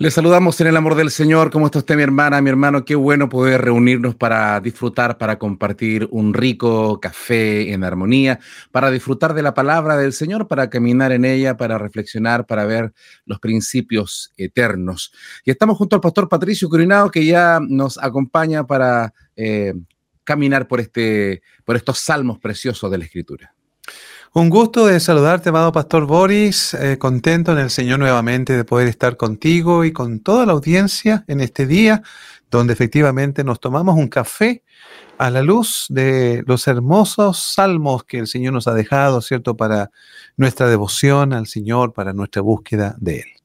Le saludamos en el amor del Señor. ¿Cómo está usted, mi hermana, mi hermano? Qué bueno poder reunirnos para disfrutar, para compartir un rico café en armonía, para disfrutar de la palabra del Señor, para caminar en ella, para reflexionar, para ver los principios eternos. Y estamos junto al pastor Patricio Curinado, que ya nos acompaña para eh, caminar por, este, por estos salmos preciosos de la Escritura. Un gusto de saludarte, amado Pastor Boris, eh, contento en el Señor nuevamente de poder estar contigo y con toda la audiencia en este día, donde efectivamente nos tomamos un café a la luz de los hermosos salmos que el Señor nos ha dejado, ¿cierto?, para nuestra devoción al Señor, para nuestra búsqueda de Él.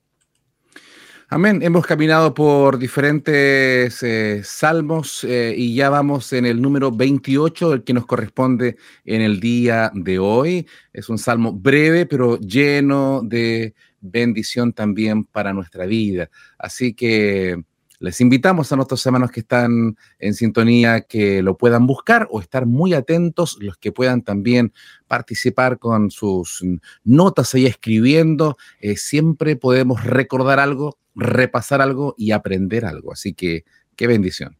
Amén. Hemos caminado por diferentes eh, salmos eh, y ya vamos en el número 28, el que nos corresponde en el día de hoy. Es un salmo breve, pero lleno de bendición también para nuestra vida. Así que les invitamos a nuestros hermanos que están en sintonía que lo puedan buscar o estar muy atentos, los que puedan también participar con sus notas ahí escribiendo. Eh, siempre podemos recordar algo repasar algo y aprender algo. Así que qué bendición.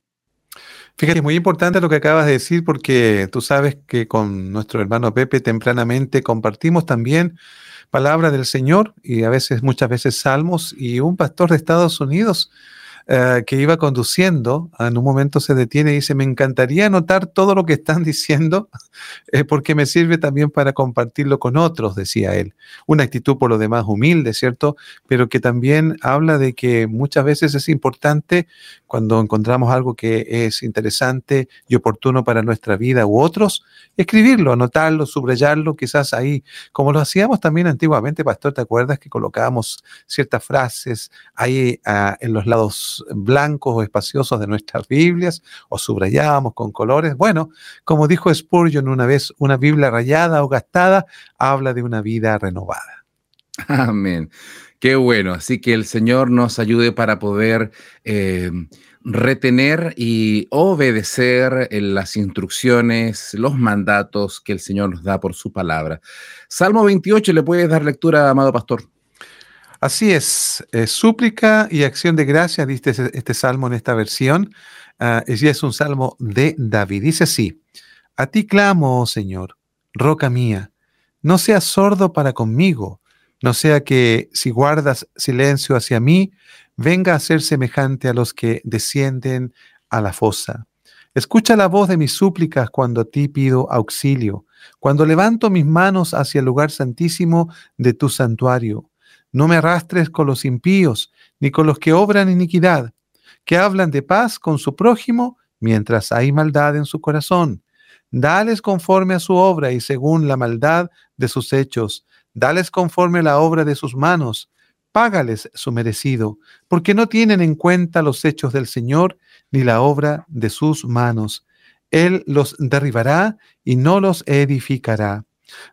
Fíjate, es muy importante lo que acabas de decir porque tú sabes que con nuestro hermano Pepe tempranamente compartimos también palabra del Señor y a veces, muchas veces salmos y un pastor de Estados Unidos eh, que iba conduciendo, en un momento se detiene y dice, me encantaría anotar todo lo que están diciendo, eh, porque me sirve también para compartirlo con otros, decía él. Una actitud por lo demás humilde, ¿cierto? Pero que también habla de que muchas veces es importante cuando encontramos algo que es interesante y oportuno para nuestra vida u otros, escribirlo, anotarlo, subrayarlo, quizás ahí, como lo hacíamos también antiguamente, pastor, ¿te acuerdas que colocábamos ciertas frases ahí ah, en los lados blancos o espaciosos de nuestras Biblias o subrayábamos con colores. Bueno, como dijo Spurgeon una vez, una Biblia rayada o gastada habla de una vida renovada. Amén. Qué bueno. Así que el Señor nos ayude para poder eh, retener y obedecer las instrucciones, los mandatos que el Señor nos da por su palabra. Salmo 28, ¿le puedes dar lectura, amado pastor? Así es, eh, súplica y acción de gracias, diste este salmo en esta versión. Uh, es un salmo de David. Dice así, a ti clamo, oh Señor, roca mía, no seas sordo para conmigo, no sea que si guardas silencio hacia mí, venga a ser semejante a los que descienden a la fosa. Escucha la voz de mis súplicas cuando a ti pido auxilio, cuando levanto mis manos hacia el lugar santísimo de tu santuario. No me arrastres con los impíos, ni con los que obran iniquidad, que hablan de paz con su prójimo mientras hay maldad en su corazón. Dales conforme a su obra y según la maldad de sus hechos. Dales conforme a la obra de sus manos. Págales su merecido, porque no tienen en cuenta los hechos del Señor ni la obra de sus manos. Él los derribará y no los edificará.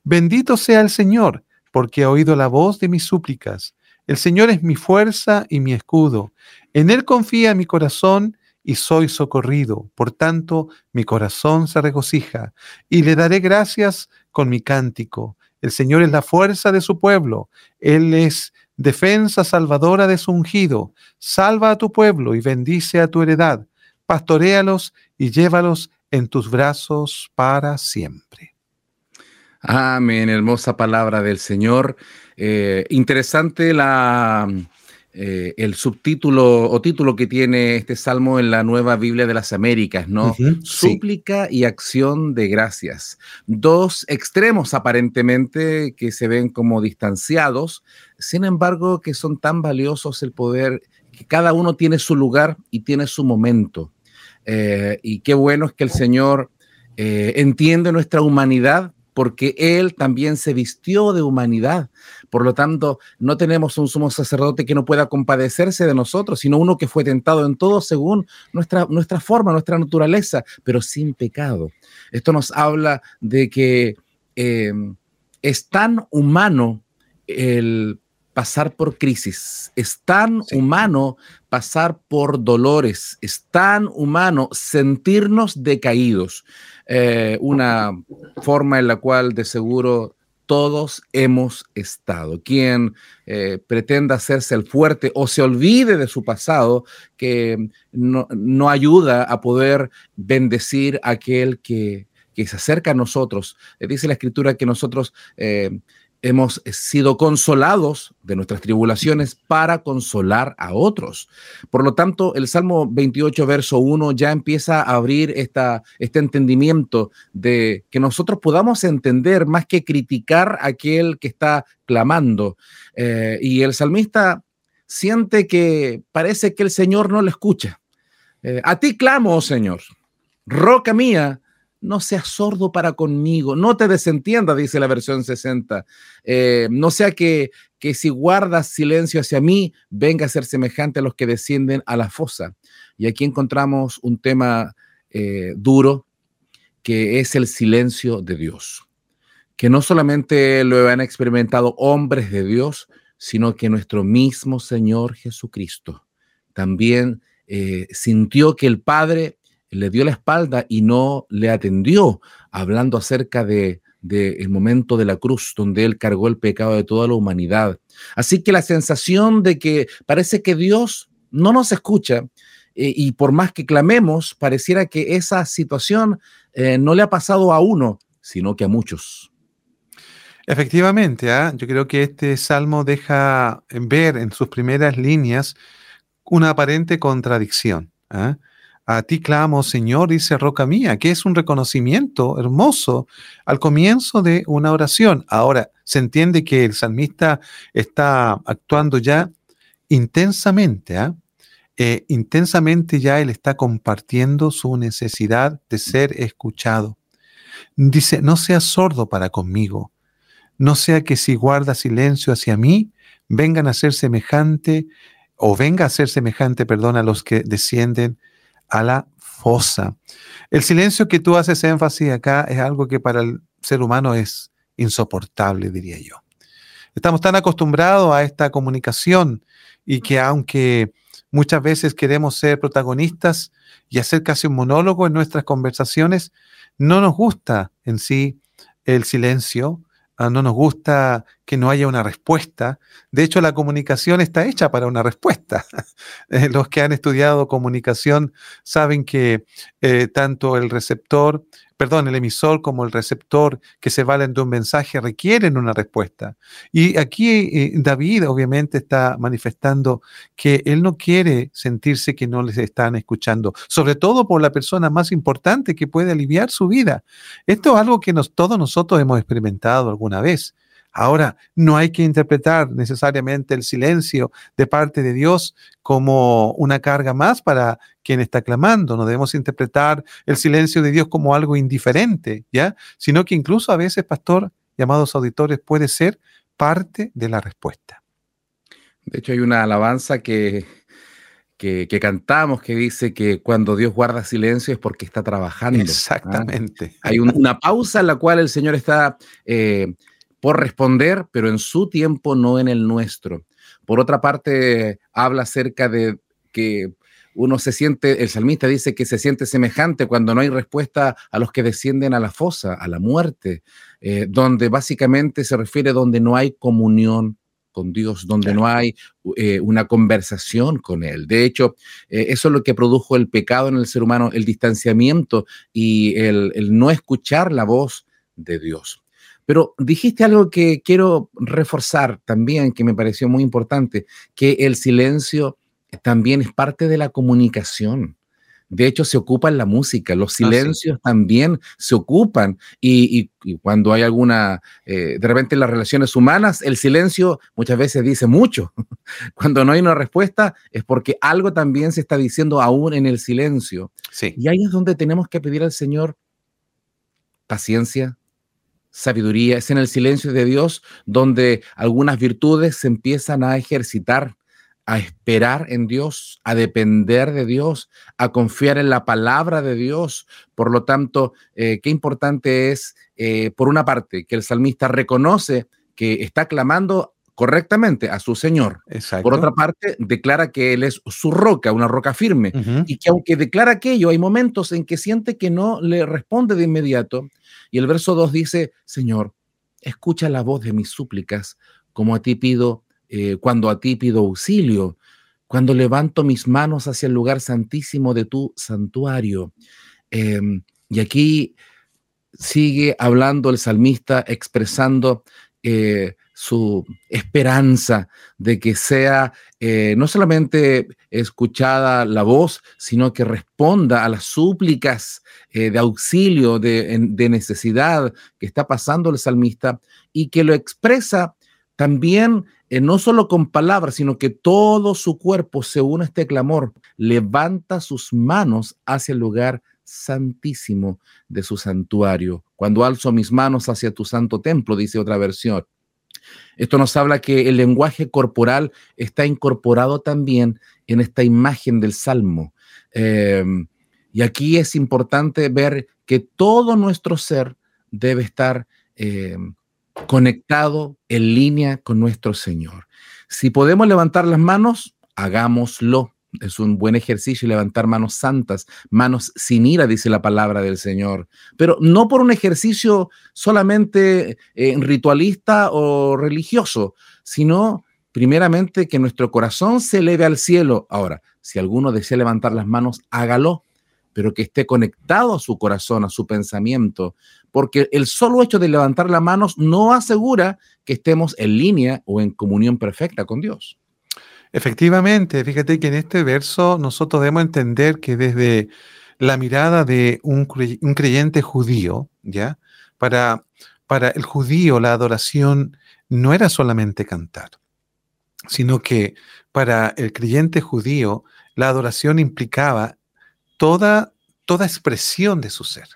Bendito sea el Señor porque ha oído la voz de mis súplicas. El Señor es mi fuerza y mi escudo. En Él confía mi corazón y soy socorrido. Por tanto, mi corazón se regocija y le daré gracias con mi cántico. El Señor es la fuerza de su pueblo. Él es defensa salvadora de su ungido. Salva a tu pueblo y bendice a tu heredad. Pastoréalos y llévalos en tus brazos para siempre. Amén, hermosa palabra del Señor. Eh, interesante la, eh, el subtítulo o título que tiene este salmo en la nueva Biblia de las Américas, ¿no? Súplica y acción de gracias. Dos extremos aparentemente que se ven como distanciados, sin embargo que son tan valiosos el poder, que cada uno tiene su lugar y tiene su momento. Eh, y qué bueno es que el Señor entiende nuestra humanidad porque Él también se vistió de humanidad. Por lo tanto, no tenemos un sumo sacerdote que no pueda compadecerse de nosotros, sino uno que fue tentado en todo según nuestra, nuestra forma, nuestra naturaleza, pero sin pecado. Esto nos habla de que eh, es tan humano el pasar por crisis, es tan humano pasar por dolores, es tan humano sentirnos decaídos. Eh, una forma en la cual de seguro todos hemos estado. Quien eh, pretenda hacerse el fuerte o se olvide de su pasado, que no, ayuda a poder bendecir a aquel que, se acerca a nosotros. dice la escritura que nosotros eh, hemos sido consolados de nuestras tribulaciones para consolar a otros. Por lo tanto, el Salmo 28, verso 1 ya empieza a abrir esta, este entendimiento de que nosotros podamos entender más que criticar a aquel que está clamando. Eh, y el salmista siente que parece que el Señor no le escucha. Eh, a ti clamo, oh Señor, roca mía, no seas sordo para conmigo, no te desentienda, dice la versión 60. Eh, no sea que, que si guardas silencio hacia mí, venga a ser semejante a los que descienden a la fosa. Y aquí encontramos un tema eh, duro, que es el silencio de Dios, que no solamente lo han experimentado hombres de Dios, sino que nuestro mismo Señor Jesucristo también eh, sintió que el Padre le dio la espalda y no le atendió, hablando acerca de del momento de la cruz, donde Él cargó el pecado de toda la humanidad. Así que la sensación de que parece que Dios no nos escucha eh, y por más que clamemos, pareciera que esa situación eh, no le ha pasado a uno, sino que a muchos. Efectivamente, ¿ah? yo creo que este salmo deja ver en sus primeras líneas una aparente contradicción. A ti clamo, Señor, dice roca mía, que es un reconocimiento hermoso al comienzo de una oración. Ahora, se entiende que el salmista está actuando ya intensamente, ¿ah? eh, intensamente ya él está compartiendo su necesidad de ser escuchado. Dice, no seas sordo para conmigo, no sea que si guarda silencio hacia mí, vengan a ser semejante, o venga a ser semejante, perdón, a los que descienden a la fosa. El silencio que tú haces énfasis acá es algo que para el ser humano es insoportable, diría yo. Estamos tan acostumbrados a esta comunicación y que aunque muchas veces queremos ser protagonistas y hacer casi un monólogo en nuestras conversaciones, no nos gusta en sí el silencio, Ah, no nos gusta que no haya una respuesta. De hecho, la comunicación está hecha para una respuesta. Eh, los que han estudiado comunicación saben que eh, tanto el receptor perdón, el emisor como el receptor que se valen de un mensaje requieren una respuesta. Y aquí eh, David obviamente está manifestando que él no quiere sentirse que no les están escuchando, sobre todo por la persona más importante que puede aliviar su vida. Esto es algo que nos, todos nosotros hemos experimentado alguna vez. Ahora, no hay que interpretar necesariamente el silencio de parte de Dios como una carga más para quien está clamando. No debemos interpretar el silencio de Dios como algo indiferente, ¿ya? Sino que incluso a veces, pastor, llamados auditores, puede ser parte de la respuesta. De hecho, hay una alabanza que, que, cantamos que dice que cuando Dios guarda silencio es porque está trabajando. ¿ah? Exactamente. Hay una pausa en la cual el Señor está eh, por responder, pero en su tiempo, no en el nuestro. Por otra parte, habla acerca de que uno se siente, el salmista dice que se siente semejante cuando no hay respuesta a los que descienden a la fosa, a la muerte, eh, donde básicamente se refiere donde no hay comunión con Dios, donde no hay eh, una conversación con Él. De hecho, eh, eso es lo que produjo el pecado en el ser humano, el distanciamiento y el no escuchar la voz de Dios. Pero dijiste algo que quiero reforzar también, que me pareció muy importante, que el silencio también es parte de la comunicación. De hecho, se ocupa en la música, los silencios también se ocupan y, cuando hay alguna, eh, de repente en las relaciones humanas, el silencio muchas veces dice mucho. cuando no hay una respuesta es porque algo también se está diciendo aún en el silencio. Sí. Y ahí es donde tenemos que pedir al Señor paciencia, sabiduría, es en el silencio de Dios donde algunas virtudes se empiezan a ejercitar, a esperar en Dios, a depender de Dios, a confiar en la palabra de Dios. Por lo tanto, eh, qué importante es, eh, por una parte, que el salmista reconoce que está clamando correctamente a su Señor. Por otra parte, declara que Él es su roca, una roca firme, y que aunque declara aquello, hay momentos en que siente que no le responde de inmediato. Y el verso 2 dice, Señor, escucha la voz de mis súplicas, como a ti pido, eh, cuando a ti pido auxilio, cuando levanto mis manos hacia el lugar santísimo de tu santuario. Em, y aquí sigue hablando el salmista, expresando eh, su esperanza de que sea eh, no solamente escuchada la voz, sino que responda a las súplicas eh, de auxilio, de, necesidad que está pasando el salmista y que lo expresa también eh, no solo con palabras, sino que todo su cuerpo se une este clamor, levanta sus manos hacia el lugar santísimo de su santuario. Cuando alzo mis manos hacia tu santo templo, dice otra versión, esto nos habla que el lenguaje corporal está incorporado también en esta imagen del Salmo. Em, y aquí es importante ver que todo nuestro ser debe estar em, conectado en línea con nuestro Señor. Si podemos levantar las manos, hagámoslo. Es un buen ejercicio levantar manos santas, manos sin ira, dice la palabra del Señor. Pero no por un ejercicio solamente eh, ritualista o religioso, sino primeramente que nuestro corazón se eleve al cielo. Ahora, si alguno desea levantar las manos, hágalo, pero que esté conectado a su corazón, a su pensamiento, porque el solo hecho de levantar las manos no asegura que estemos en línea o en comunión perfecta con Dios. Efectivamente, fíjate que en este verso nosotros debemos entender que desde la mirada de un, creyente judío, ¿ya? Para, para el judío la adoración no era solamente cantar, sino que para el creyente judío la adoración implicaba toda, toda expresión de su ser.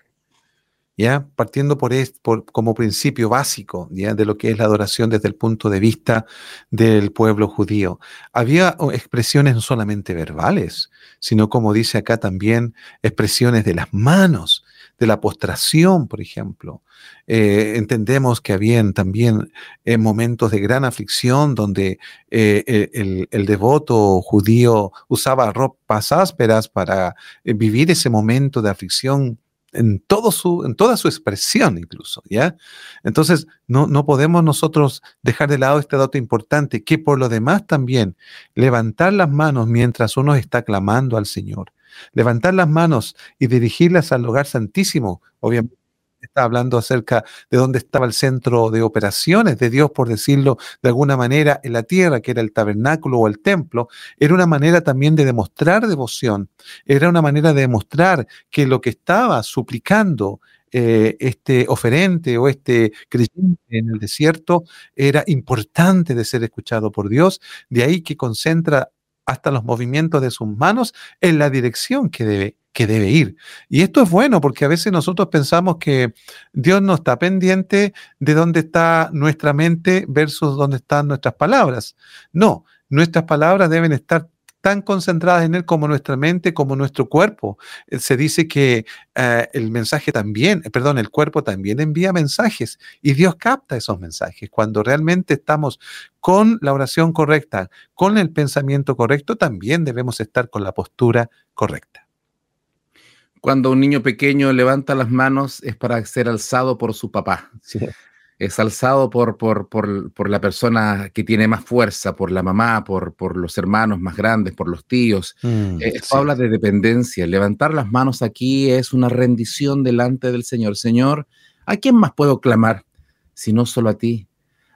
Partiendo por, por, como principio básico, ¿ya? De lo que es la adoración desde el punto de vista del pueblo judío. Había expresiones no solamente verbales, sino como dice acá también, expresiones de las manos, de la postración, por ejemplo. Eh, entendemos que habían también eh, momentos de gran aflicción donde eh, el, el, devoto judío usaba ropas ásperas para vivir ese momento de aflicción en, su, en toda su expresión incluso, ¿ya? Entonces, no, no podemos nosotros dejar de lado este dato importante, que por lo demás también, levantar las manos mientras uno está clamando al Señor, levantar las manos y dirigirlas al lugar santísimo, obviamente está hablando acerca de dónde estaba el centro de operaciones de Dios, por decirlo de alguna manera, en la tierra, que era el tabernáculo o el templo, era una manera también de demostrar devoción, era una manera de demostrar que lo que estaba suplicando eh, este oferente o este creyente en el desierto era importante de ser escuchado por Dios, de ahí que concentra hasta los movimientos de sus manos en la dirección que debe que debe ir. Y esto es bueno porque a veces nosotros pensamos que Dios no está pendiente de dónde está nuestra mente versus dónde están nuestras palabras. No, nuestras palabras deben estar tan concentradas en Él como nuestra mente, como nuestro cuerpo. Eh, se dice que eh, el mensaje también, eh, perdón, el cuerpo también envía mensajes y Dios capta esos mensajes. Cuando realmente estamos con la oración correcta, con el pensamiento correcto, también debemos estar con la postura correcta. Cuando un niño pequeño levanta las manos es para ser alzado por su papá. Es alzado por, por, por, por, la persona que tiene más fuerza, por la mamá, por, por los hermanos más grandes, por los tíos. Mm, eh, esto habla de dependencia. Levantar las manos aquí es una rendición delante del Señor. Señor, ¿a quién más puedo clamar si no solo a ti?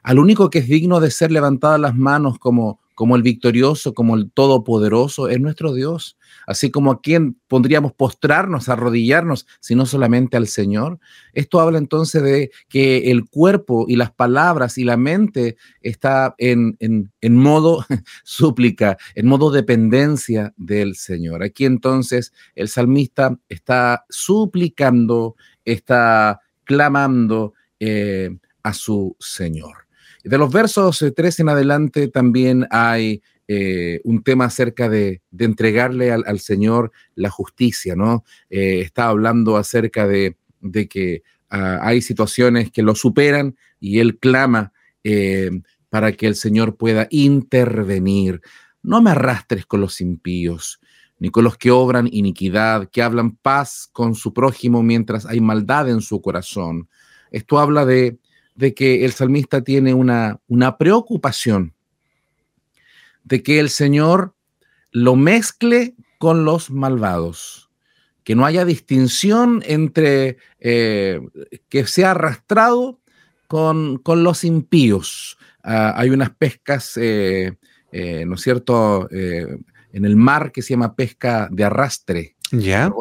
Al único que es digno de ser levantadas las manos como, como el victorioso, como el todopoderoso, es nuestro Dios así como a quien pondríamos postrarnos, arrodillarnos, sino solamente al Señor. Esto habla entonces de que el cuerpo y las palabras y la mente está en, en, modo súplica, en modo dependencia del Señor. Aquí entonces el salmista está suplicando, está clamando, eh, a su Señor. De los versos 3 en adelante también hay un tema acerca de, entregarle al, Señor la justicia, ¿no? está hablando acerca de, que ah, hay situaciones que lo superan y él clama para que el Señor pueda intervenir. No me arrastres con los impíos, ni con los que obran iniquidad, que hablan paz con su prójimo mientras hay maldad en su corazón. Esto habla de, de que el salmista tiene una, una preocupación de que el Señor lo mezcle con los malvados, que no haya distinción entre eh, que sea arrastrado con, con los impíos. Ah, hay unas pescas, eh, eh, ¿no es cierto?, en el mar que se llama pesca de arrastre. Ya.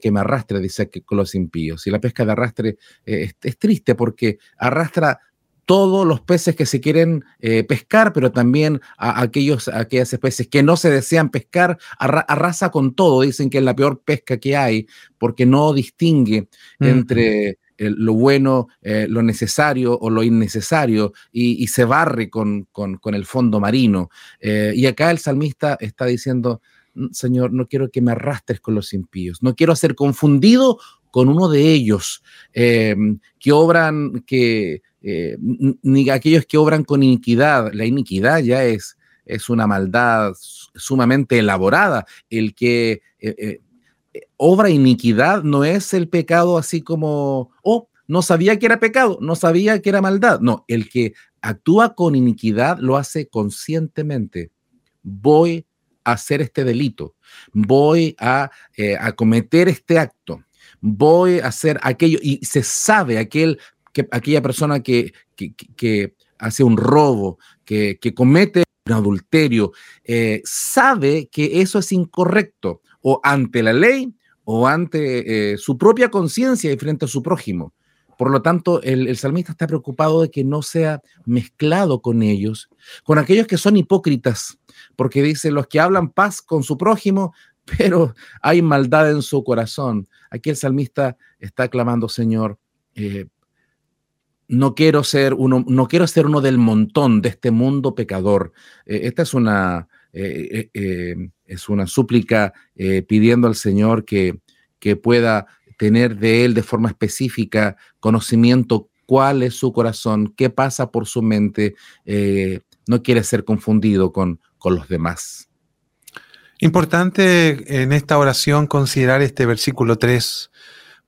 Que me arrastre, dice que con los impíos. Y la pesca de arrastre es, triste porque arrastra todos los peces que se quieren pescar, pero también a aquellos, aquellas especies que no se desean pescar, arrasa con todo. Dicen que es la peor pesca que hay porque no distingue entre lo bueno, eh, lo necesario o lo innecesario y, se barre con, el fondo marino. Eh, y acá el salmista está diciendo, Señor, no quiero que me arrastres con los impíos, no quiero ser confundido con uno de ellos em, que obran, que, eh, ni aquellos que obran con iniquidad. La iniquidad ya es, es una maldad sumamente elaborada. El que obra iniquidad no es el pecado así como, oh, no sabía que era pecado, no sabía que era maldad. No, el que actúa con iniquidad lo hace conscientemente. Voy a hacer este delito, voy a, eh, cometer este acto, voy a hacer aquello, y se sabe aquel, que, aquella persona que, que, hace un robo, que, comete un adulterio, eh, sabe que eso es incorrecto, o ante la ley o ante eh, su propia conciencia y frente a su prójimo. Por lo tanto, el, salmista está preocupado de que no sea mezclado con ellos, con aquellos que son hipócritas, porque dice, los que hablan paz con su prójimo, pero hay maldad en su corazón. Aquí el salmista está clamando, Señor, eh, no quiero ser uno, no quiero ser uno del montón de este mundo pecador. Eh, esta es una, es una súplica eh, pidiendo al Señor que, que pueda tener de Él de forma específica conocimiento cuál es su corazón, qué pasa por su mente, eh, no quiere ser confundido con, con los demás. Importante en esta oración considerar este versículo 3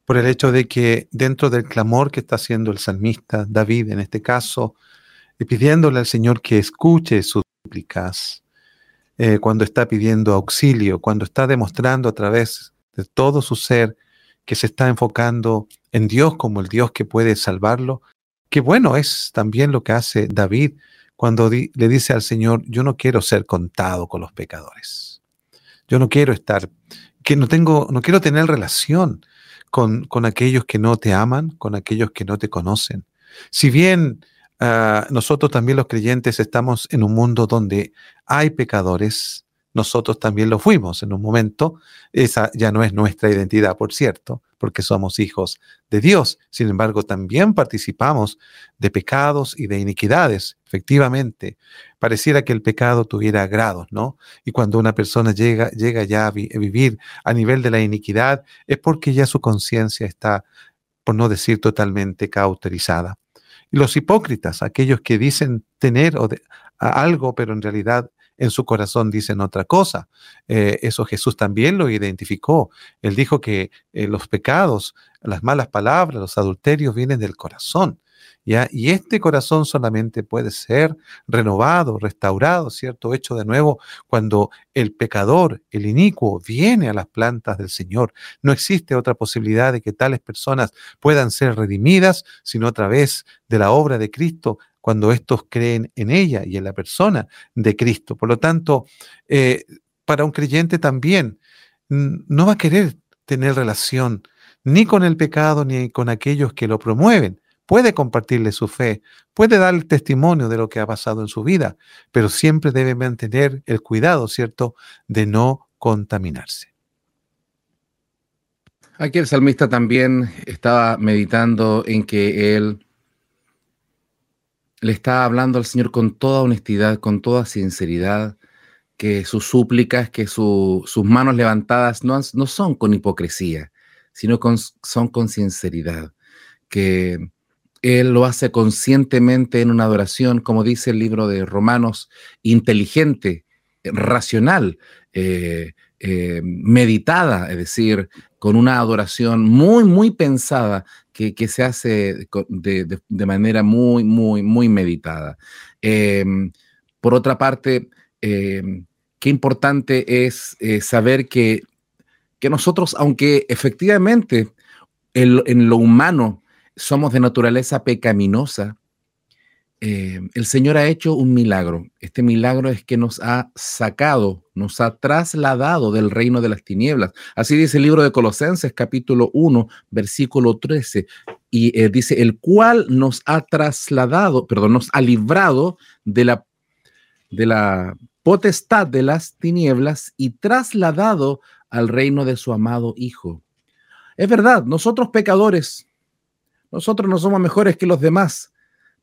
por el hecho de que dentro del clamor que está haciendo el salmista, David en este caso, pidiéndole al Señor que escuche sus súplicas, eh, cuando está pidiendo auxilio, cuando está demostrando a través de todo su ser que se está enfocando en Dios como el Dios que puede salvarlo. Que bueno es también lo que hace David cuando le dice al Señor, yo no quiero ser contado con los pecadores. Yo no quiero estar, que no tengo, no quiero tener relación con, con aquellos que no te aman, con aquellos que no te conocen. Si bien Ah, nosotros también los creyentes estamos en un mundo donde hay pecadores, nosotros también lo fuimos en un momento, esa ya no es nuestra identidad, por cierto, porque somos hijos de Dios, sin embargo también participamos de pecados y de iniquidades, efectivamente, pareciera que el pecado tuviera grados, ¿no? Y cuando una persona llega, llega ya a vivir a nivel de la iniquidad, es porque ya su conciencia está, por no decir totalmente, cauterizada. Y los hipócritas, aquellos que dicen tener algo, pero en realidad en su corazón dicen otra cosa. Eh, eso Jesús también lo identificó. Él dijo que eh, los pecados, las malas palabras, los adulterios vienen del corazón. Y este corazón solamente puede ser renovado, restaurado, ¿cierto? Hecho de nuevo cuando el pecador, el inicuo, viene a las plantas del Señor. No existe otra posibilidad de que tales personas puedan ser redimidas, sino a través de la obra de Cristo cuando estos creen en ella y en la persona de Cristo. Por lo tanto, eh, para un creyente también no va a querer tener relación ni con el pecado ni con aquellos que lo promueven puede compartirle su fe, puede darle testimonio de lo que ha pasado en su vida, pero siempre debe mantener el cuidado, ¿cierto?, de no contaminarse. Aquí el salmista también estaba meditando en que él le está hablando al Señor con toda honestidad, con toda sinceridad, que sus súplicas, que sus manos levantadas no, no, son con hipocresía, sino con, son con sinceridad, que Él lo hace conscientemente en una adoración, como dice el libro de Romanos, inteligente, racional, eh, eh, meditada, es decir, con una adoración muy, muy pensada que, se hace de, manera muy, muy, muy meditada. Em, por otra parte, em, qué importante es eh, saber que, que, nosotros, aunque efectivamente en lo humano somos de naturaleza pecaminosa, eh, el Señor ha hecho un milagro. Este milagro es que nos ha sacado, nos ha trasladado del reino de las tinieblas. Así dice el libro de Colosenses capítulo 1, versículo 13. Y eh, dice, el cual nos ha trasladado, perdón, nos ha librado de la, de la potestad de las tinieblas y trasladado al reino de su amado Hijo. Es verdad, nosotros pecadores, nosotros no somos mejores que los demás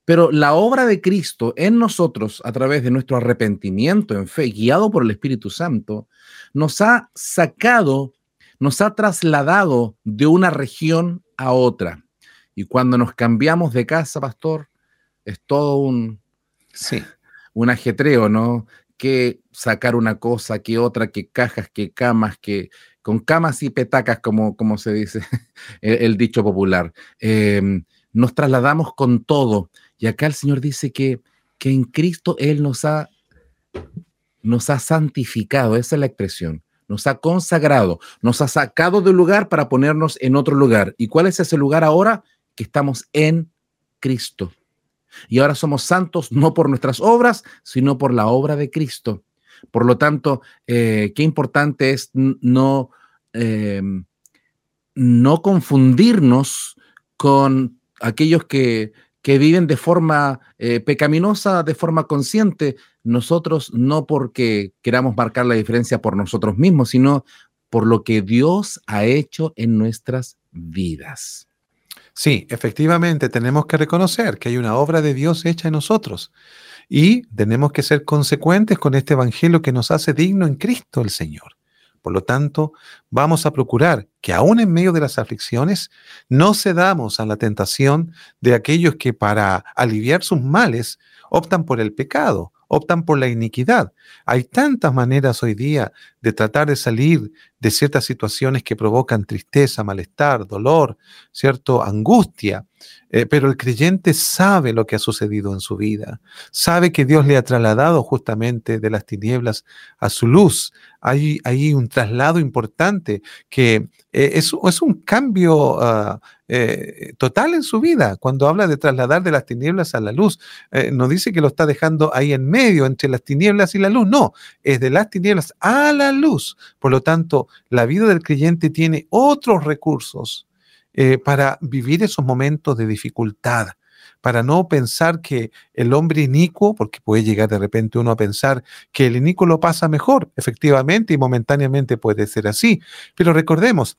pero la obra de Cristo en nosotros, a través de nuestro arrepentimiento en fe, guiado por el Espíritu Santo, nos ha sacado, nos ha trasladado de una región a otra. Y cuando nos cambiamos de casa, pastor, es todo un, sí, un ajetreo, ¿no? Que sacar una cosa, que otra, que cajas, que camas, que con camas y petacas, como, como se dice el, dicho popular. Em, nos trasladamos con todo y acá el Señor dice que, que en Cristo Él nos ha, nos ha santificado, esa es la expresión, nos ha consagrado, nos ha sacado de lugar para ponernos en otro lugar. ¿Y cuál es ese lugar ahora? Que estamos en Cristo. Y ahora somos santos no por nuestras obras, sino por la obra de Cristo. Por lo tanto, eh, qué importante es no, eh, no confundirnos con aquellos que que viven de forma eh, pecaminosa, de forma consciente, nosotros no porque queramos marcar la diferencia por nosotros mismos, sino por lo que Dios ha hecho en nuestras vidas. Sí, efectivamente, tenemos que reconocer que hay una obra de Dios hecha en nosotros y tenemos que ser consecuentes con este Evangelio que nos hace digno en Cristo el Señor. Por lo tanto, vamos a procurar que aún en medio de las aflicciones no cedamos a la tentación de aquellos que para aliviar sus males optan por el pecado, optan por la iniquidad. Hay tantas maneras hoy día de tratar de salir de ciertas situaciones que provocan tristeza, malestar, dolor, cierto, angustia. Eh, pero el creyente sabe lo que ha sucedido en su vida, sabe que Dios le ha trasladado justamente de las tinieblas a su luz. Hay, hay un traslado importante que eh, es, es, un cambio ah, eh, total en su vida. Cuando habla de trasladar de las tinieblas a la luz, no dice que lo está dejando ahí en medio entre las tinieblas y la luz, no, es de las tinieblas a la luz. Por lo tanto, la vida del creyente tiene otros recursos eh, para vivir esos momentos de dificultad, para no pensar que el hombre inicuo, porque puede llegar de repente uno a pensar que el inicuo lo pasa mejor, efectivamente y momentáneamente puede ser así, pero recordemos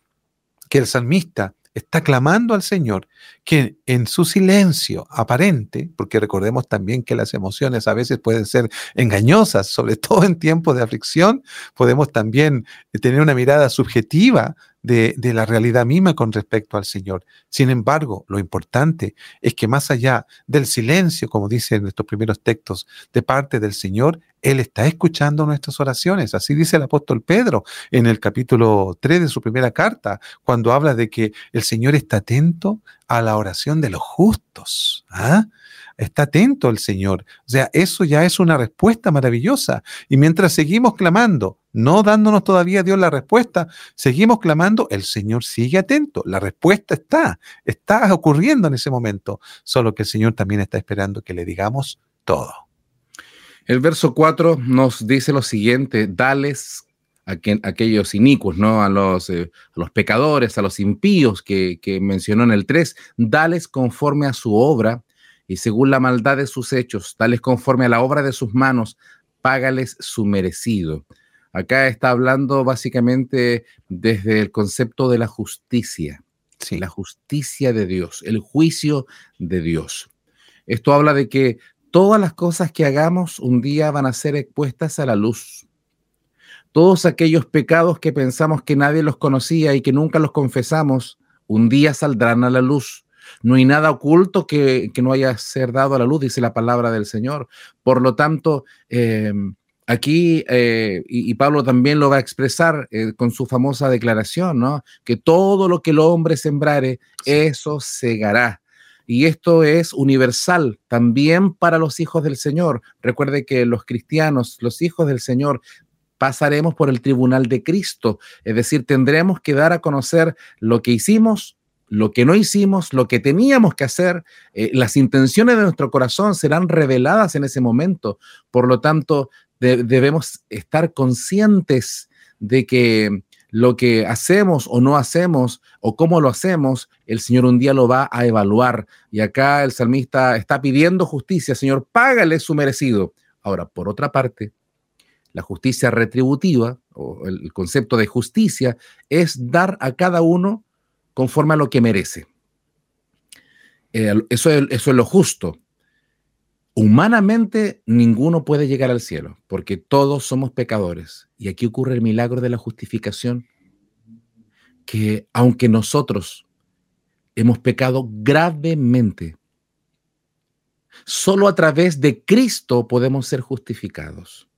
que el salmista está clamando al Señor que en su silencio aparente, porque recordemos también que las emociones a veces pueden ser engañosas, sobre todo en tiempos de aflicción, podemos también tener una mirada subjetiva de, la realidad misma con respecto al Señor. Sin embargo, lo importante es que más allá del silencio, como dice en estos primeros textos, de parte del Señor, Él está escuchando nuestras oraciones. Así dice el apóstol Pedro en el capítulo 3 de su primera carta, cuando habla de que el Señor está atento a la oración de los justos. ¿ah? Está atento el Señor. O sea, eso ya es una respuesta maravillosa. Y mientras seguimos clamando, no dándonos todavía Dios la respuesta, seguimos clamando, el Señor sigue atento. La respuesta está, está ocurriendo en ese momento. Solo que el Señor también está esperando que le digamos todo. El verso 4 nos dice lo siguiente, dales a, aquellos inicuos, ¿no? A los, eh, a los pecadores, a los impíos que, que mencionó en el 3, dales conforme a su obra y según la maldad de sus hechos, tales conforme a la obra de sus manos, págales su merecido. Acá está hablando básicamente desde el concepto de la justicia, la justicia de Dios, el juicio de Dios. Esto habla de que todas las cosas que hagamos un día van a ser expuestas a la luz. Todos aquellos pecados que pensamos que nadie los conocía y que nunca los confesamos, un día saldrán a la luz. No hay nada oculto que, no haya ser dado a la luz, dice la palabra del Señor. Por lo tanto, em, aquí, eh, y, Pablo también lo va a expresar eh, con su famosa declaración, ¿no? Que todo lo que el hombre sembrare, eso segará. Y esto es universal también para los hijos del Señor. Recuerde que los cristianos, los hijos del Señor, pasaremos por el tribunal de Cristo. Es decir, tendremos que dar a conocer lo que hicimos, lo que no hicimos, lo que teníamos que hacer, eh, las intenciones de nuestro corazón serán reveladas en ese momento. Por lo tanto, debemos estar conscientes de que lo que hacemos o no hacemos o cómo lo hacemos, el Señor un día lo va a evaluar. Y acá el salmista está pidiendo justicia, Señor, págale su merecido. Ahora, por otra parte, la justicia retributiva o el concepto de justicia es dar a cada uno conforme a lo que merece. Eso, eso es lo justo. Humanamente ninguno puede llegar al cielo, porque todos somos pecadores. Y aquí ocurre el milagro de la justificación, que aunque nosotros hemos pecado gravemente, solo a través de Cristo podemos ser justificados.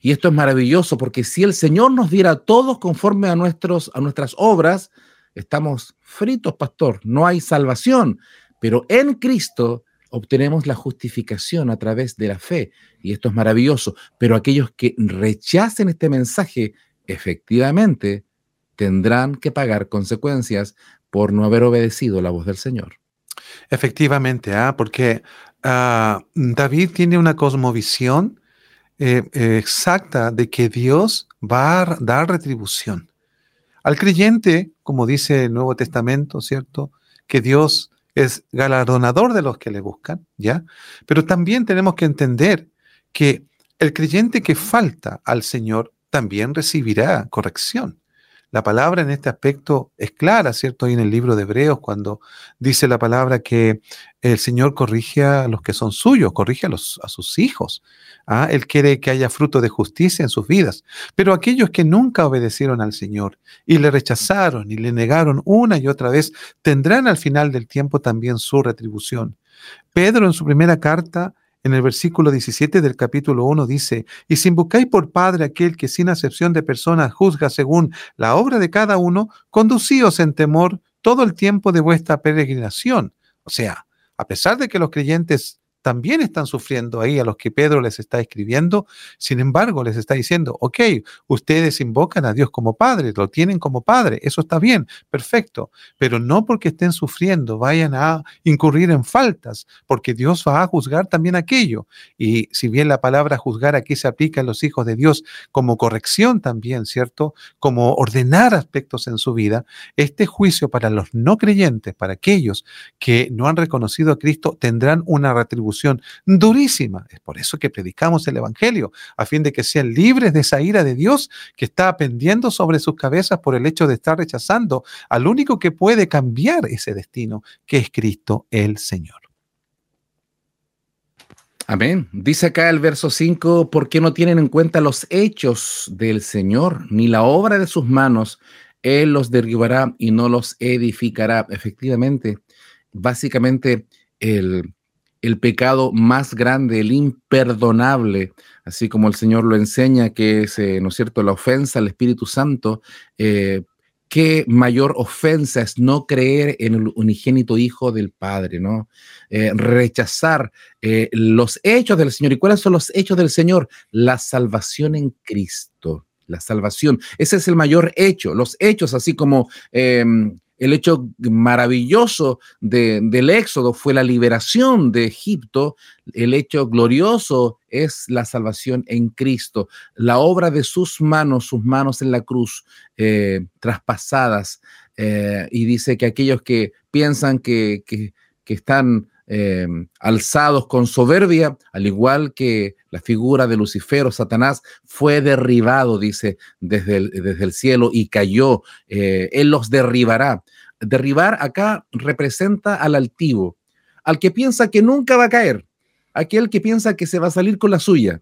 Y esto es maravilloso porque si el Señor nos diera a todos conforme a, nuestros, a nuestras obras, estamos fritos, pastor. No hay salvación. Pero en Cristo obtenemos la justificación a través de la fe. Y esto es maravilloso. Pero aquellos que rechacen este mensaje, efectivamente, tendrán que pagar consecuencias por no haber obedecido la voz del Señor. Efectivamente, ¿ah? porque ah, David tiene una cosmovisión eh, eh, exacta de que Dios va a dar retribución. Al creyente, como dice el Nuevo Testamento, ¿cierto? Que Dios es galardonador de los que le buscan, ¿ya? Pero también tenemos que entender que el creyente que falta al Señor también recibirá corrección. La palabra en este aspecto es clara, ¿cierto? Ahí en el libro de Hebreos, cuando dice la palabra que el Señor corrige a los que son suyos, corrige a, los, a sus hijos. ¿ah? Él quiere que haya fruto de justicia en sus vidas. Pero aquellos que nunca obedecieron al Señor y le rechazaron y le negaron una y otra vez, tendrán al final del tiempo también su retribución. Pedro en su primera carta en el versículo 17 del capítulo 1 dice, y si buscáis por Padre aquel que sin acepción de personas juzga según la obra de cada uno, conducíos en temor todo el tiempo de vuestra peregrinación. O sea, a pesar de que los creyentes también están sufriendo ahí a los que Pedro les está escribiendo. Sin embargo, les está diciendo, ok, ustedes invocan a Dios como Padre, lo tienen como Padre, eso está bien, perfecto, pero no porque estén sufriendo vayan a incurrir en faltas, porque Dios va a juzgar también aquello. Y si bien la palabra juzgar aquí se aplica a los hijos de Dios como corrección también, ¿cierto? Como ordenar aspectos en su vida, este juicio para los no creyentes, para aquellos que no han reconocido a Cristo, tendrán una retribución durísima. Es por eso que predicamos el Evangelio, a fin de que sean libres de esa ira de Dios que está pendiendo sobre sus cabezas por el hecho de estar rechazando al único que puede cambiar ese destino, que es Cristo el Señor. Amén. Dice acá el verso 5, porque no tienen en cuenta los hechos del Señor, ni la obra de sus manos. Él los derribará y no los edificará. Efectivamente, básicamente el, el pecado más grande, el imperdonable, así como el Señor lo enseña, que es, eh, ¿no es cierto?, la ofensa al Espíritu Santo. Eh, qué mayor ofensa es no creer en el unigénito Hijo del Padre, ¿no? Eh, rechazar los hechos del Señor. ¿Y cuáles son los hechos del Señor? La salvación en Cristo la salvación. Ese es el mayor hecho. Los hechos, así como em, el hecho maravilloso del éxodo fue la liberación de Egipto. El hecho glorioso es la salvación en Cristo. La obra de sus manos, sus manos en la cruz, eh, traspasadas. Eh, y dice que aquellos que piensan que, están eh, alzados con soberbia, al igual que la figura de Lucifer o Satanás, fue derribado, dice, desde el, desde el cielo y cayó. Él los derribará. Derribar acá representa al altivo, al que piensa que nunca va a caer, aquel que piensa que se va a salir con la suya,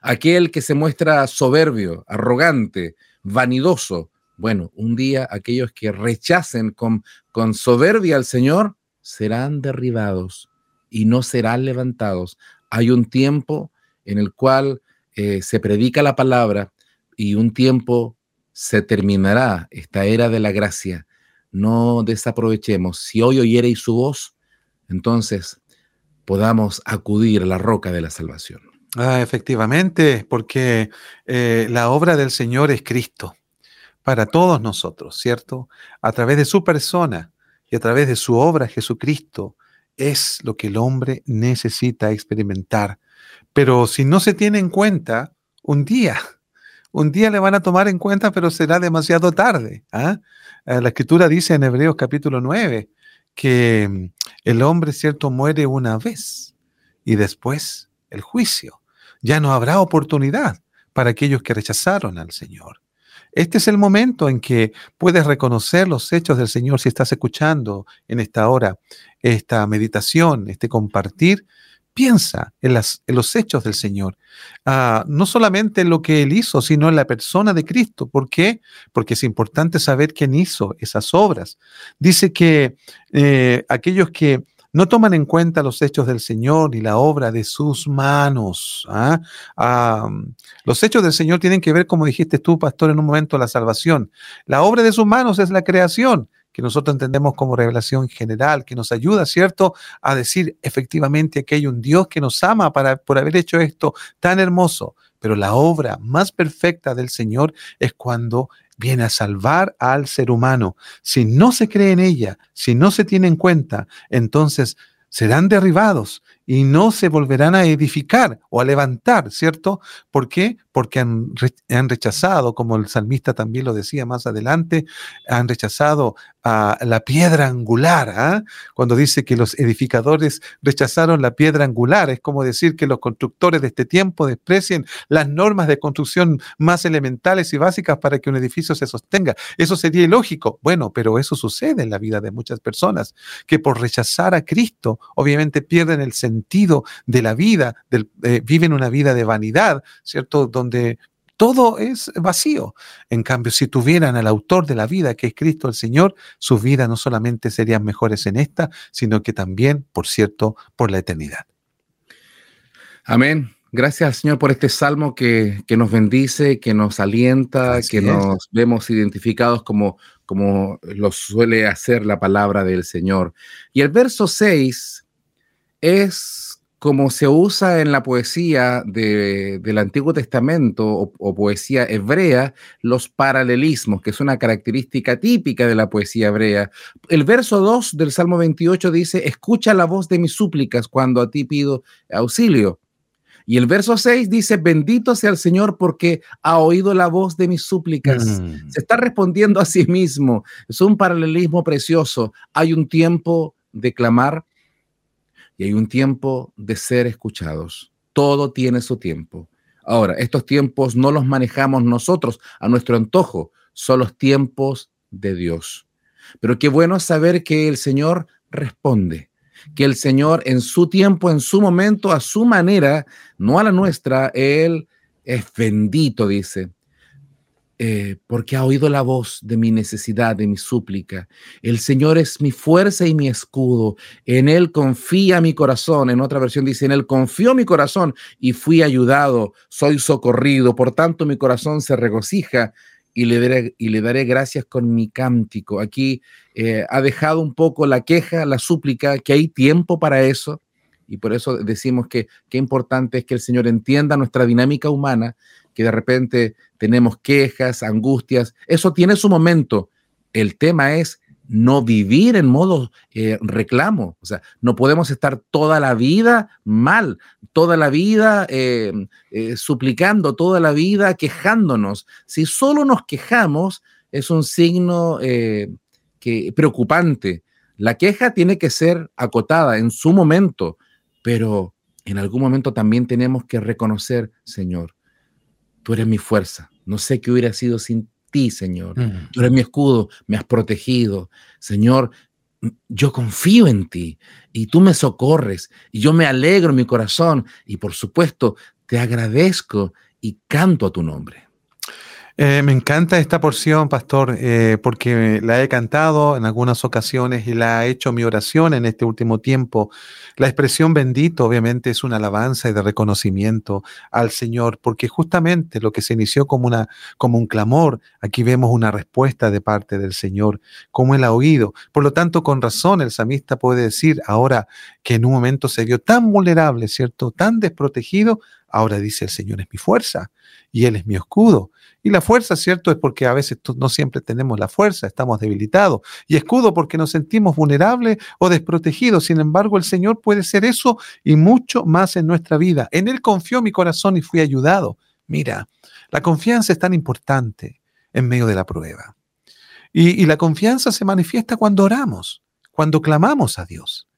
aquel que se muestra soberbio, arrogante, vanidoso. Bueno, un día aquellos que rechacen con, con soberbia al Señor serán derribados y no serán levantados. Hay un tiempo en el cual eh, se predica la palabra y un tiempo se terminará esta era de la gracia. No desaprovechemos. Si hoy oyereis su voz, entonces podamos acudir a la roca de la salvación. Ah, efectivamente, porque eh, la obra del Señor es Cristo para todos nosotros, ¿cierto? A través de su persona y a través de su obra, Jesucristo es lo que el hombre necesita experimentar. Pero si no se tiene en cuenta, un día, un día le van a tomar en cuenta, pero será demasiado tarde. ¿ah? Eh, la escritura dice en Hebreos capítulo 9 que mm, el hombre, ¿cierto?, muere una vez y después el juicio. Ya no habrá oportunidad para aquellos que rechazaron al Señor. Este es el momento en que puedes reconocer los hechos del Señor si estás escuchando en esta hora esta meditación, este compartir. Piensa en, los hechos del Señor, ah, no solamente en lo que Él hizo, sino en la persona de Cristo. ¿Por qué? Porque es importante saber quién hizo esas obras. Dice que eh, aquellos que no toman en cuenta los hechos del Señor y la obra de sus manos. ¿ah? Los hechos del Señor tienen que ver, como dijiste tú, pastor, en un momento, la salvación. La obra de sus manos es la creación que nosotros entendemos como revelación general, que nos ayuda, ¿cierto?, a decir efectivamente que hay un Dios que nos ama para, por haber hecho esto tan hermoso. Pero la obra más perfecta del Señor es cuando viene a salvar al ser humano. Si no se cree en ella, si no se tiene en cuenta, entonces serán derribados y no se volverán a edificar o a levantar, ¿cierto? ¿Por qué? Porque han, rechazado, como el salmista también lo decía más adelante, han rechazado a la piedra angular. ¿ah? Cuando dice que los edificadores rechazaron la piedra angular, es como decir que los constructores de este tiempo desprecien las normas de construcción más elementales y básicas para que un edificio se sostenga. Eso sería ilógico. Bueno, pero eso sucede en la vida de muchas personas, que por rechazar a Cristo, obviamente pierden el sentido sentido de la vida, eh, viven una vida de vanidad, ¿cierto? Donde todo es vacío. En cambio, si tuvieran al autor de la vida, que es Cristo el Señor, sus vidas no solamente serían mejores en esta, sino que también, por cierto, por la eternidad. Amén. Gracias Señor por este salmo que, nos bendice, que nos alienta, que nos vemos identificados como, como lo suele hacer la palabra del Señor. Y el verso 6 es como se usa en la poesía del Antiguo Testamento o, poesía hebrea, los paralelismos, que es una característica típica de la poesía hebrea. El verso 2 del Salmo 28 dice, escucha la voz de mis súplicas cuando a ti pido auxilio. Y el verso 6 dice, bendito sea el Señor porque ha oído la voz de mis súplicas. Mm. Se está respondiendo a sí mismo. Es un paralelismo precioso. Hay un tiempo de clamar, hay un tiempo de ser escuchados. Todo tiene su tiempo. Ahora, estos tiempos no los manejamos nosotros a nuestro antojo, son los tiempos de Dios. Pero qué bueno saber que el Señor responde, que el Señor en su tiempo, en su momento, a su manera, no a la nuestra, Él es bendito, dice. Eh, porque ha oído la voz de mi necesidad, de mi súplica. El Señor es mi fuerza y mi escudo. En Él confía mi corazón. En otra versión dice, en Él confió mi corazón y fui ayudado, soy socorrido. Por tanto, mi corazón se regocija y le daré, y le daré gracias con mi cántico. Aquí eh, ha dejado un poco la queja, la súplica, que hay tiempo para eso. Y por eso decimos que qué importante es que el Señor entienda nuestra dinámica humana que de repente tenemos quejas, angustias, eso tiene su momento. El tema es no vivir en modo eh, reclamo. O sea, no podemos estar toda la vida mal, toda la vida eh, eh, suplicando, toda la vida quejándonos. Si solo nos quejamos, es un signo que, preocupante. La queja tiene que ser acotada en su momento, pero en algún momento también tenemos que reconocer, Señor, tú eres mi fuerza. No sé qué hubiera sido sin ti, Señor. Tú eres mi escudo, me has protegido. Señor, yo confío en ti y tú me socorres y yo me alegro en mi corazón y por supuesto te agradezco y canto a tu nombre. Eh, me encanta esta porción, pastor, eh, porque la he cantado en algunas ocasiones y la ha hecho mi oración en este último tiempo. La expresión bendito, obviamente, es una alabanza y de reconocimiento al Señor, porque justamente lo que se inició como, una, como un clamor, aquí vemos una respuesta de parte del Señor, como Él ha oído. Por lo tanto, con razón, el samista puede decir ahora que en un momento se vio tan vulnerable, ¿cierto? Tan desprotegido, ahora dice el Señor es mi fuerza y Él es mi escudo. Y la fuerza, ¿cierto? Es porque a veces no siempre tenemos la fuerza, estamos debilitados. Y escudo porque nos sentimos vulnerables o desprotegidos. Sin embargo, el Señor puede ser eso y mucho más en nuestra vida. En Él confió mi corazón y fui ayudado. Mira, la confianza es tan importante en medio de la prueba. Y, y la confianza se manifiesta cuando oramos, cuando clamamos a Dios.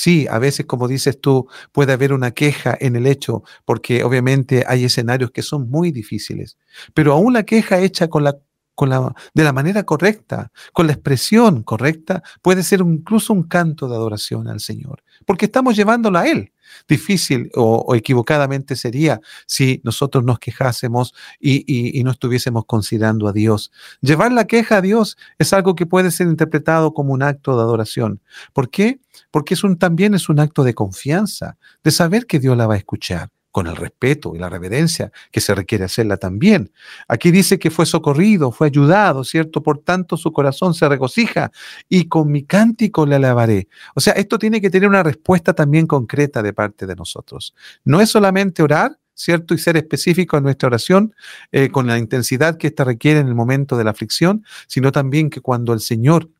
Sí, a veces, como dices tú, puede haber una queja en el hecho, porque obviamente hay escenarios que son muy difíciles, pero aún la queja hecha con la, la, de la manera correcta, con la expresión correcta, puede ser incluso un canto de adoración al Señor, porque estamos llevándola a Él. Difícil o, equivocadamente sería si nosotros nos quejásemos y, no estuviésemos considerando a Dios. Llevar la queja a Dios es algo que puede ser interpretado como un acto de adoración. ¿Por qué? Porque es un, también es un acto de confianza, de saber que Dios la va a escuchar con el respeto y la reverencia que se requiere hacerla también. Aquí dice que fue socorrido, fue ayudado, ¿cierto? Por tanto, su corazón se regocija y con mi cántico le alabaré. O sea, esto tiene que tener una respuesta también concreta de parte de nosotros. No es solamente orar, ¿cierto? Y ser específico en nuestra oración eh, con la intensidad que ésta requiere en el momento de la aflicción, sino también que cuando el Señor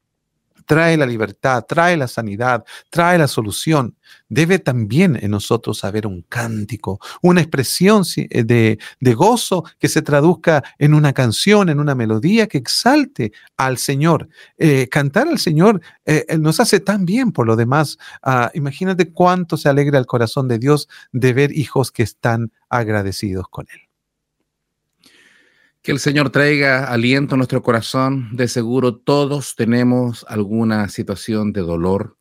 trae la libertad, trae la sanidad, trae la solución. Debe también en nosotros haber un cántico, una expresión eh, de, gozo que se traduzca en una canción, en una melodía que exalte al Señor. Eh, cantar al Señor eh, nos hace tan bien por lo demás. Ah, imagínate cuánto se alegra el corazón de Dios de ver hijos que están agradecidos con Él. Que el Señor traiga aliento a nuestro corazón. De seguro todos tenemos alguna situación de dolor,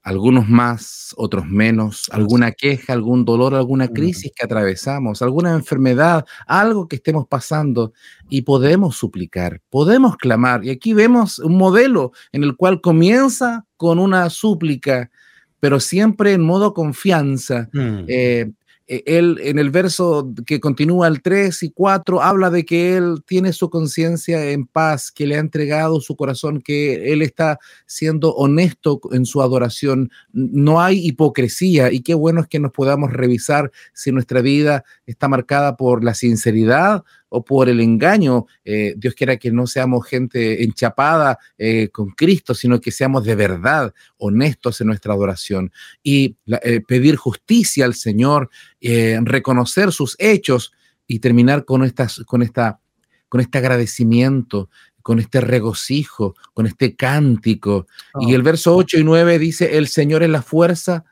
algunos más, otros menos, alguna queja, algún dolor, alguna crisis que atravesamos, alguna enfermedad, algo que estemos pasando y podemos suplicar, podemos clamar. Y aquí vemos un modelo en el cual comienza con una súplica, pero siempre en modo confianza. Mm. Eh, él en el verso que continúa el 3 y 4 habla de que él tiene su conciencia en paz, que le ha entregado su corazón, que él está siendo honesto en su adoración. No hay hipocresía y qué bueno es que nos podamos revisar si nuestra vida está marcada por la sinceridad o por el engaño. Eh, Dios quiera que no seamos gente enchapada eh, con Cristo, sino que seamos de verdad honestos en nuestra adoración y eh, pedir justicia al Señor, reconocer sus hechos y terminar con, estas, con, esta, con este agradecimiento, con este regocijo, con este cántico. Y oh. el verso 8 y 9 dice, el Señor es la fuerza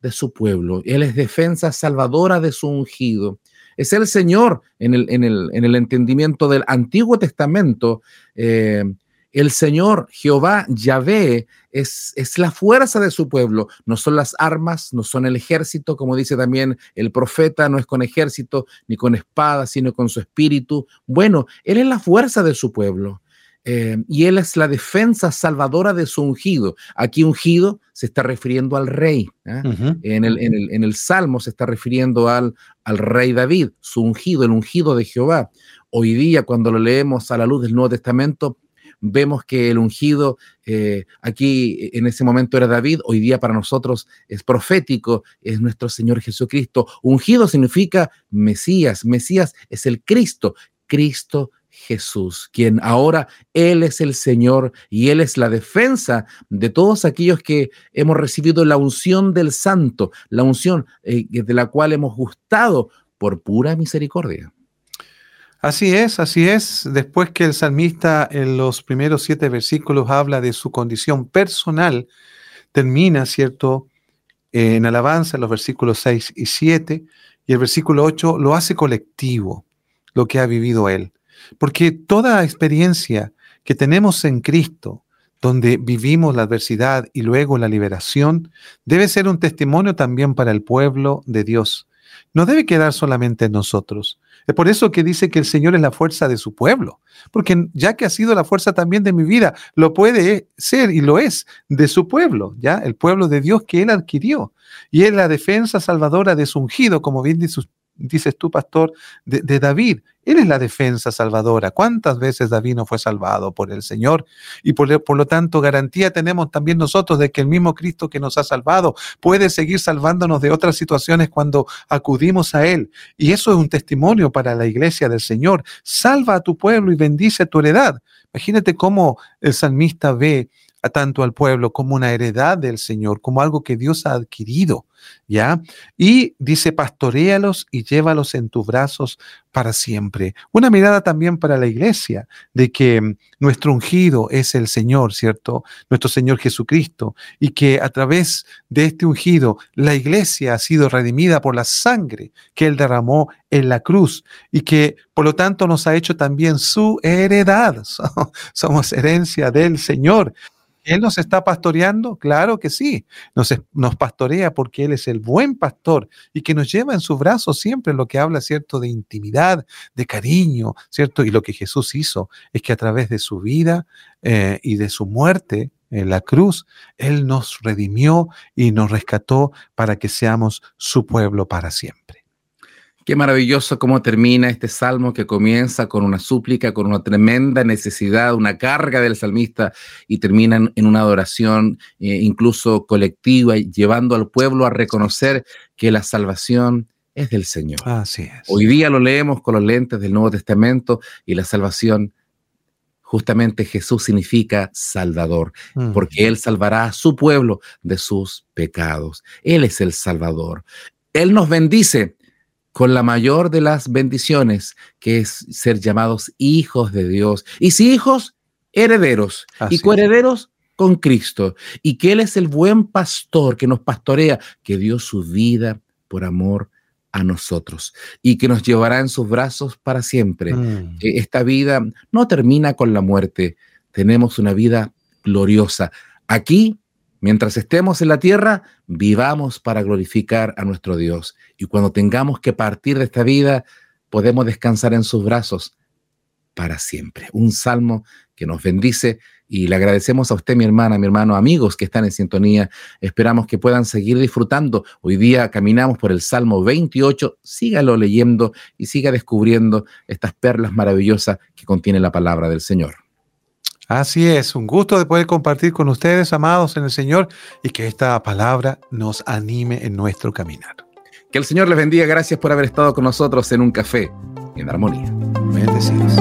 de su pueblo, Él es defensa salvadora de su ungido es el Señor en el, en el, entendimiento del Antiguo Testamento. Eh, el Señor, Jehová, Yahvé, es, es, la fuerza de su pueblo. No son las armas, no son el ejército, como dice también el profeta, no es con ejército ni con espada, sino con su espíritu. Bueno, Él es la fuerza de su pueblo. Eh, y él es la defensa salvadora de su ungido. Aquí ungido se está refiriendo al rey. ¿ah? en, el, en, el, Salmo se está refiriendo al, al rey David, su ungido, el ungido de Jehová. Hoy día, cuando lo leemos a la luz del Nuevo Testamento, vemos que el ungido eh, aquí en ese momento era David, hoy día para nosotros es profético, es nuestro Señor Jesucristo. Ungido significa Mesías, Mesías es el Cristo, Cristo Jesús, quien ahora Él es el Señor y Él es la defensa de todos aquellos que hemos recibido la unción del Santo, la unción eh, de la cual hemos gustado por pura misericordia. Así es, así es. Después que el salmista en los primeros siete versículos habla de su condición personal, termina, ¿cierto? En alabanza, en los versículos 6 y 7, y el versículo 8 lo hace colectivo, lo que ha vivido él. Porque toda experiencia que tenemos en Cristo donde vivimos la adversidad y luego la liberación, debe ser un testimonio también para el pueblo de Dios. No debe quedar solamente en nosotros. Es por eso que dice que el Señor es la fuerza de su pueblo, porque ya que ha sido la fuerza también de mi vida, lo puede ser y lo es de su pueblo, ya el pueblo de Dios que él adquirió. Y es la defensa salvadora de su ungido, como bien dice dices tú, pastor, de, David. Él es la defensa salvadora. ¿Cuántas veces David no fue salvado por el Señor? Y por, por, lo tanto, garantía tenemos también nosotros de que el mismo Cristo que nos ha salvado puede seguir salvándonos de otras situaciones cuando acudimos a Él. Y eso es un testimonio para la iglesia del Señor. Salva a tu pueblo y bendice tu heredad. Imagínate cómo el salmista ve a tanto al pueblo como una heredad del Señor, como algo que Dios ha adquirido, ¿ya? Y dice, pastorealos y llévalos en tus brazos para siempre. Una mirada también para la iglesia, de que mm, nuestro ungido es el Señor, ¿cierto? Nuestro Señor Jesucristo, y que a través de este ungido la iglesia ha sido redimida por la sangre que Él derramó en la cruz y que por lo tanto nos ha hecho también su heredad. Somos herencia del Señor. ¿Él nos está pastoreando? Claro que sí. Nos, pastorea porque Él es el buen pastor y que nos lleva en sus brazos siempre lo que habla, ¿cierto?, de intimidad, de cariño, ¿cierto? Y lo que Jesús hizo es que a través de su vida eh, y de su muerte en la cruz, Él nos redimió y nos rescató para que seamos su pueblo para siempre. Qué maravilloso cómo termina este salmo que comienza con una súplica, con una tremenda necesidad, una carga del salmista y termina en una adoración eh, incluso colectiva, llevando al pueblo a reconocer que la salvación es del Señor. Así es. Hoy día lo leemos con los lentes del Nuevo Testamento y la salvación, justamente Jesús significa Salvador, mm. porque Él salvará a su pueblo de sus pecados. Él es el Salvador. Él nos bendice con la mayor de las bendiciones, que es ser llamados hijos de Dios. Y si hijos, herederos. y coherederos con Cristo. Y que Él es el buen pastor que nos pastorea, que dio su vida por amor a nosotros y que nos llevará en sus brazos para siempre. Mm. Esta vida no termina con la muerte, tenemos una vida gloriosa. Aquí Mientras estemos en la tierra, vivamos para glorificar a nuestro Dios. Y cuando tengamos que partir de esta vida, podemos descansar en sus brazos para siempre. Un salmo que nos bendice y le agradecemos a usted, mi hermana, mi hermano, amigos que están en sintonía. Esperamos que puedan seguir disfrutando. Hoy día caminamos por el Salmo 28. Sígalo leyendo y siga descubriendo estas perlas maravillosas que contiene la palabra del Señor. Así es, un gusto de poder compartir con ustedes, amados en el Señor, y que esta palabra nos anime en nuestro caminar. Que el Señor les bendiga. Gracias por haber estado con nosotros en un café en armonía. Bendecidos.